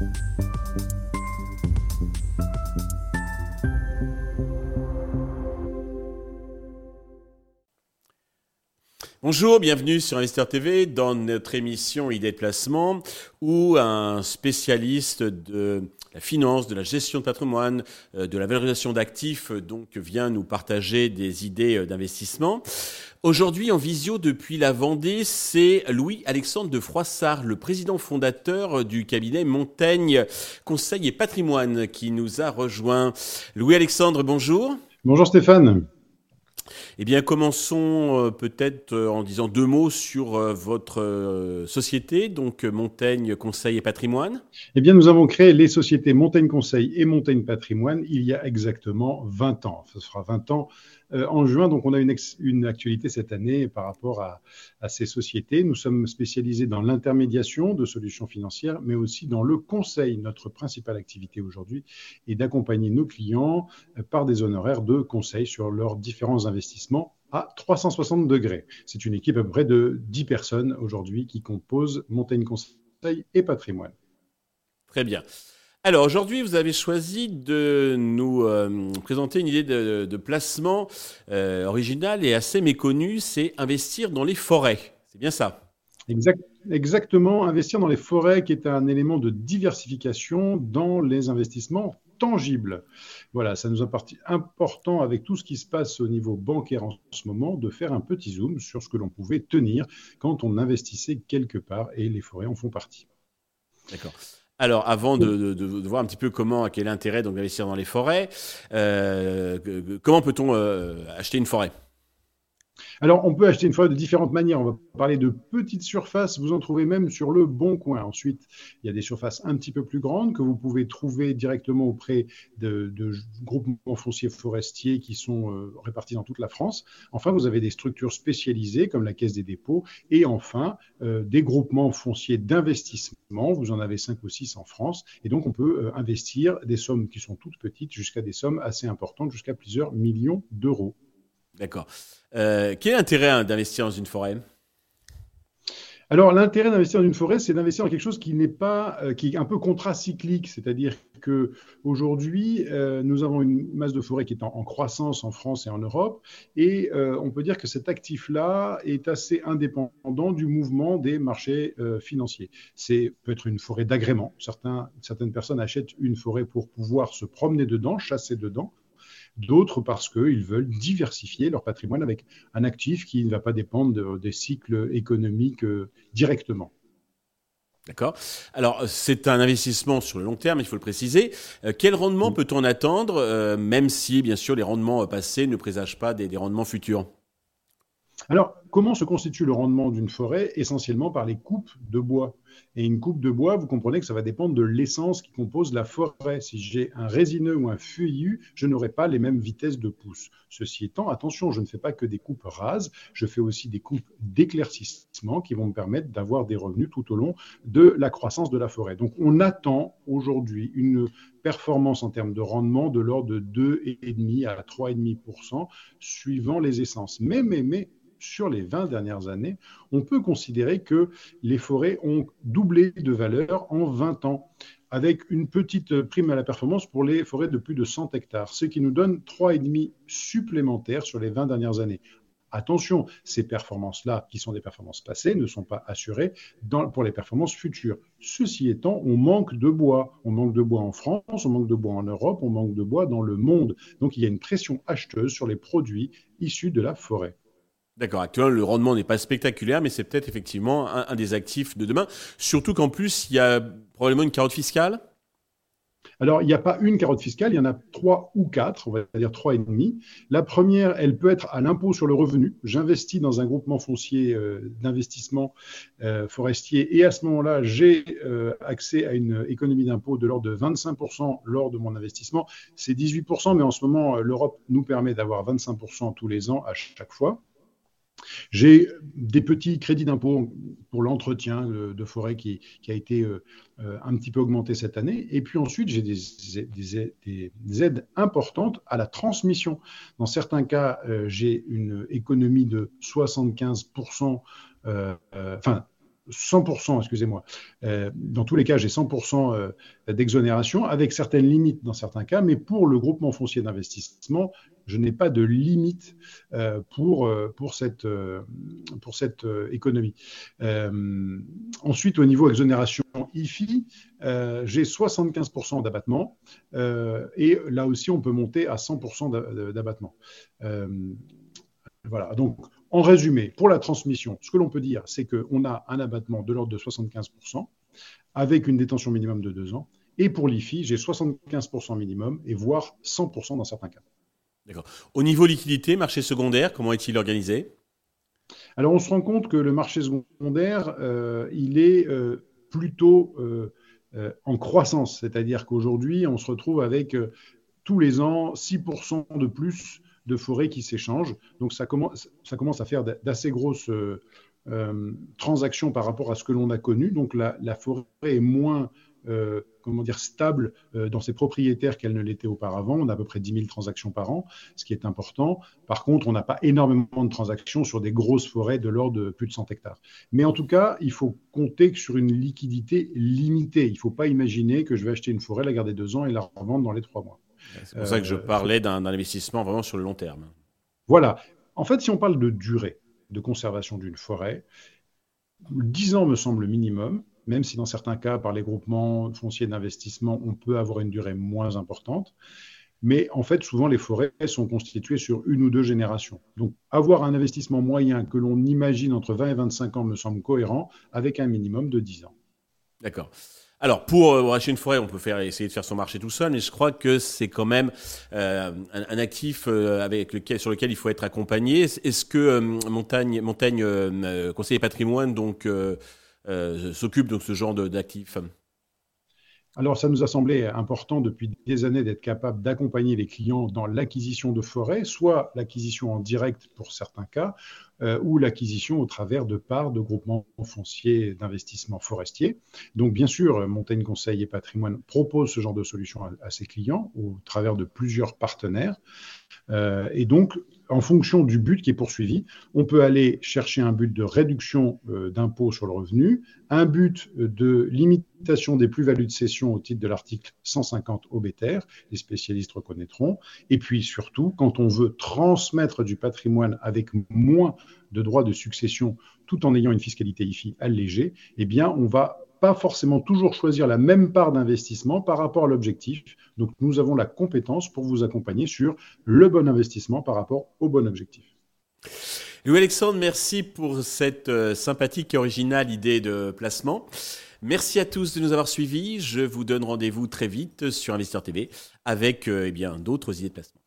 Bye. Bonjour, bienvenue sur Investeur TV dans notre émission Idées de placement où un spécialiste de la finance, de la gestion de patrimoine, euh, de la valorisation d'actifs euh, donc vient nous partager des idées euh, d'investissement. Aujourd'hui en visio depuis la Vendée, c'est Louis-Alexandre de Froissart, le président fondateur du cabinet Montaigne Conseil et Patrimoine qui nous a rejoint. Louis-Alexandre, bonjour. Bonjour Stéphane. Eh bien, commençons euh, peut-être euh, en disant deux mots sur euh, votre société, donc Montaigne Conseil et Patrimoine. Eh bien, nous avons créé les sociétés Montaigne Conseil et Montaigne Patrimoine il y a exactement 20 ans. Ce sera 20 ans euh, en juin. Donc, on a une, actualité cette année par rapport à, ces sociétés. Nous sommes spécialisés dans l'intermédiation de solutions financières, mais aussi dans le conseil. Notre principale activité aujourd'hui est d'accompagner nos clients euh, par des honoraires de conseil sur leurs différents investissements à 360 degrés. C'est une équipe à peu près de 10 personnes aujourd'hui qui composent Montaigne Conseil et Patrimoine. Très bien. Alors aujourd'hui, vous avez choisi de nous euh, présenter une idée de, placement euh, originale et assez méconnue, c'est investir dans les forêts. C'est bien ça? Exactement, investir dans les forêts qui est un élément de diversification dans les investissements tangibles. Voilà, ça nous a parti important avec tout ce qui se passe au niveau bancaire en ce moment de faire un petit zoom sur ce que l'on pouvait tenir quand on investissait quelque part et les forêts en font partie. D'accord. Alors, avant de, voir un petit peu comment, quel est l'intérêt d'investir dans les forêts, euh, comment peut-on euh, acheter une forêt? Alors, on peut acheter une forêt de différentes manières. On va parler de petites surfaces. Vous en trouvez même sur le bon coin. Ensuite, il y a des surfaces un petit peu plus grandes que vous pouvez trouver directement auprès de, groupements fonciers forestiers qui sont euh, répartis dans toute la France. Enfin, vous avez des structures spécialisées comme la Caisse des dépôts. Et enfin, euh, des groupements fonciers d'investissement. Vous en avez cinq ou six en France. Et donc, on peut euh, investir des sommes qui sont toutes petites jusqu'à des sommes assez importantes, jusqu'à plusieurs millions d'euros. D'accord. Euh, quel est l'intérêt d'investir dans une forêt? Alors l'intérêt d'investir dans une forêt, c'est d'investir dans quelque chose qui n'est pas, euh, qui est un peu contracyclique, c'est-à-dire que aujourd'hui euh, nous avons une masse de forêt qui est en, croissance en France et en Europe, et on peut dire que cet actif-là est assez indépendant du mouvement des marchés financiers. C'est peut être une forêt d'agrément. certaines personnes achètent une forêt pour pouvoir se promener dedans, chasser dedans d'autres parce qu'ils veulent diversifier leur patrimoine avec un actif qui ne va pas dépendre des cycles économiques euh, directement. D'accord. Alors, c'est un investissement sur le long terme, il faut le préciser. Euh, quel rendement peut-on attendre, euh, même si, bien sûr, les rendements passés ne présagent pas des rendements futurs? Alors, comment se constitue le rendement d'une forêt Essentiellement par les coupes de bois? Et une coupe de bois, vous comprenez que ça va dépendre de l'essence qui compose la forêt. Si j'ai un résineux ou un feuillu, je n'aurai pas les mêmes vitesses de pousse. Ceci étant, attention, je ne fais pas que des coupes rases, je fais aussi des coupes d'éclaircissement qui vont me permettre d'avoir des revenus tout au long de la croissance de la forêt. Donc, on attend aujourd'hui une performance en termes de rendement de l'ordre de 2,5 à 3,5% suivant les essences. Mais, mais, mais, sur les 20 dernières années, on peut considérer que les forêts ont doublé de valeur en 20 ans, avec une petite prime à la performance pour les forêts de plus de 100 hectares, ce qui nous donne 3,5 supplémentaires sur les 20 dernières années. Attention, ces performances-là, qui sont des performances passées, ne sont pas assurées pour les performances futures. Ceci étant, on manque de bois. On manque de bois en France, on manque de bois en Europe, on manque de bois dans le monde. Donc il y a une pression acheteuse sur les produits issus de la forêt. D'accord, actuellement le rendement n'est pas spectaculaire, mais c'est peut-être effectivement un, des actifs de demain. Surtout qu'en plus, il y a probablement une carotte fiscale? Alors, il n'y a pas une carotte fiscale, il y en a trois ou quatre, on va dire trois et demi. La première, elle peut être à l'impôt sur le revenu. J'investis dans un groupement foncier euh, d'investissement euh, forestier et à ce moment-là, j'ai euh, accès à une économie d'impôt de l'ordre de 25% lors de mon investissement. C'est 18%, mais en ce moment, l'Europe nous permet d'avoir 25% tous les ans à chaque fois. J'ai des petits crédits d'impôt pour l'entretien de, forêt qui, a été euh, euh, un petit peu augmenté cette année. Et puis ensuite, j'ai des, aides importantes à la transmission. Dans certains cas, euh, j'ai une économie de 75%, enfin 100%, excusez-moi. Euh, dans tous les cas, j'ai 100% euh, d'exonération, avec certaines limites dans certains cas, mais pour le groupement foncier d'investissement, je n'ai pas de limite euh, pour, cette, pour cette économie. ensuite, au niveau exonération IFI, j'ai 75% d'abattement, et là aussi, on peut monter à 100% d'abattement. voilà, donc en résumé, pour la transmission, ce que l'on peut dire, c'est qu'on a un abattement de l'ordre de 75%, avec une détention minimum de deux ans. Et pour l'IFI, j'ai 75% minimum, et voire 100% dans certains cas. D'accord. Au niveau liquidité, marché secondaire, comment est-il organisé? Alors, on se rend compte que le marché secondaire, euh, il est euh, plutôt euh, en croissance. C'est-à-dire qu'aujourd'hui, on se retrouve avec tous les ans 6% de plus de forêts qui s'échangent. Donc ça commence, ça commence à faire d'assez grosses euh, euh, transactions par rapport à ce que l'on a connu. Donc la, forêt est moins euh, comment dire, stable dans ses propriétaires qu'elle ne l'était auparavant. On a à peu près 10 000 transactions par an, ce qui est important. Par contre, on n'a pas énormément de transactions sur des grosses forêts de l'ordre de plus de 100 hectares. Mais en tout cas, il faut compter sur une liquidité limitée. Il ne faut pas imaginer que je vais acheter une forêt, la garder deux ans et la revendre dans les trois mois. C'est pour ça que je euh, parlais d'un investissement vraiment sur le long terme. Voilà. En fait, si on parle de durée de conservation d'une forêt, 10 ans me semble le minimum, même si dans certains cas, par les groupements fonciers d'investissement, on peut avoir une durée moins importante. Mais en fait, souvent, les forêts sont constituées sur une ou deux générations. Donc, avoir un investissement moyen que l'on imagine entre 20 et 25 ans me semble cohérent avec un minimum de 10 ans. D'accord. Alors, pour euh, acheter une forêt, on peut faire, essayer de faire son marché tout seul, mais je crois que c'est quand même euh, un, actif euh, avec lequel, sur lequel il faut être accompagné. Est-ce que Montagne, Montagne Conseiller Patrimoine donc s'occupe de ce genre d'actifs? Alors, ça nous a semblé important depuis des années d'être capable d'accompagner les clients dans l'acquisition de forêts, soit l'acquisition en direct pour certains cas, euh, ou l'acquisition au travers de parts de groupements fonciers d'investissement forestier. Donc, bien sûr, Montaigne Conseil et Patrimoine propose ce genre de solution à, ses clients au travers de plusieurs partenaires. Euh, et donc, en fonction du but qui est poursuivi, on peut aller chercher un but de réduction euh, d'impôt sur le revenu, un but de limitation des plus-values de cession au titre de l'article 150 OBTR, les spécialistes reconnaîtront, et puis surtout, quand on veut transmettre du patrimoine avec moins de droits de succession tout en ayant une fiscalité IFI allégée, eh bien, on va pas forcément toujours choisir la même part d'investissement par rapport à l'objectif. Donc, nous avons la compétence pour vous accompagner sur le bon investissement par rapport au bon objectif. Louis-Alexandre, merci pour cette euh, sympathique et originale idée de placement. Merci à tous de nous avoir suivis. Je vous donne rendez-vous très vite sur Investir TV avec euh, eh d'autres idées de placement.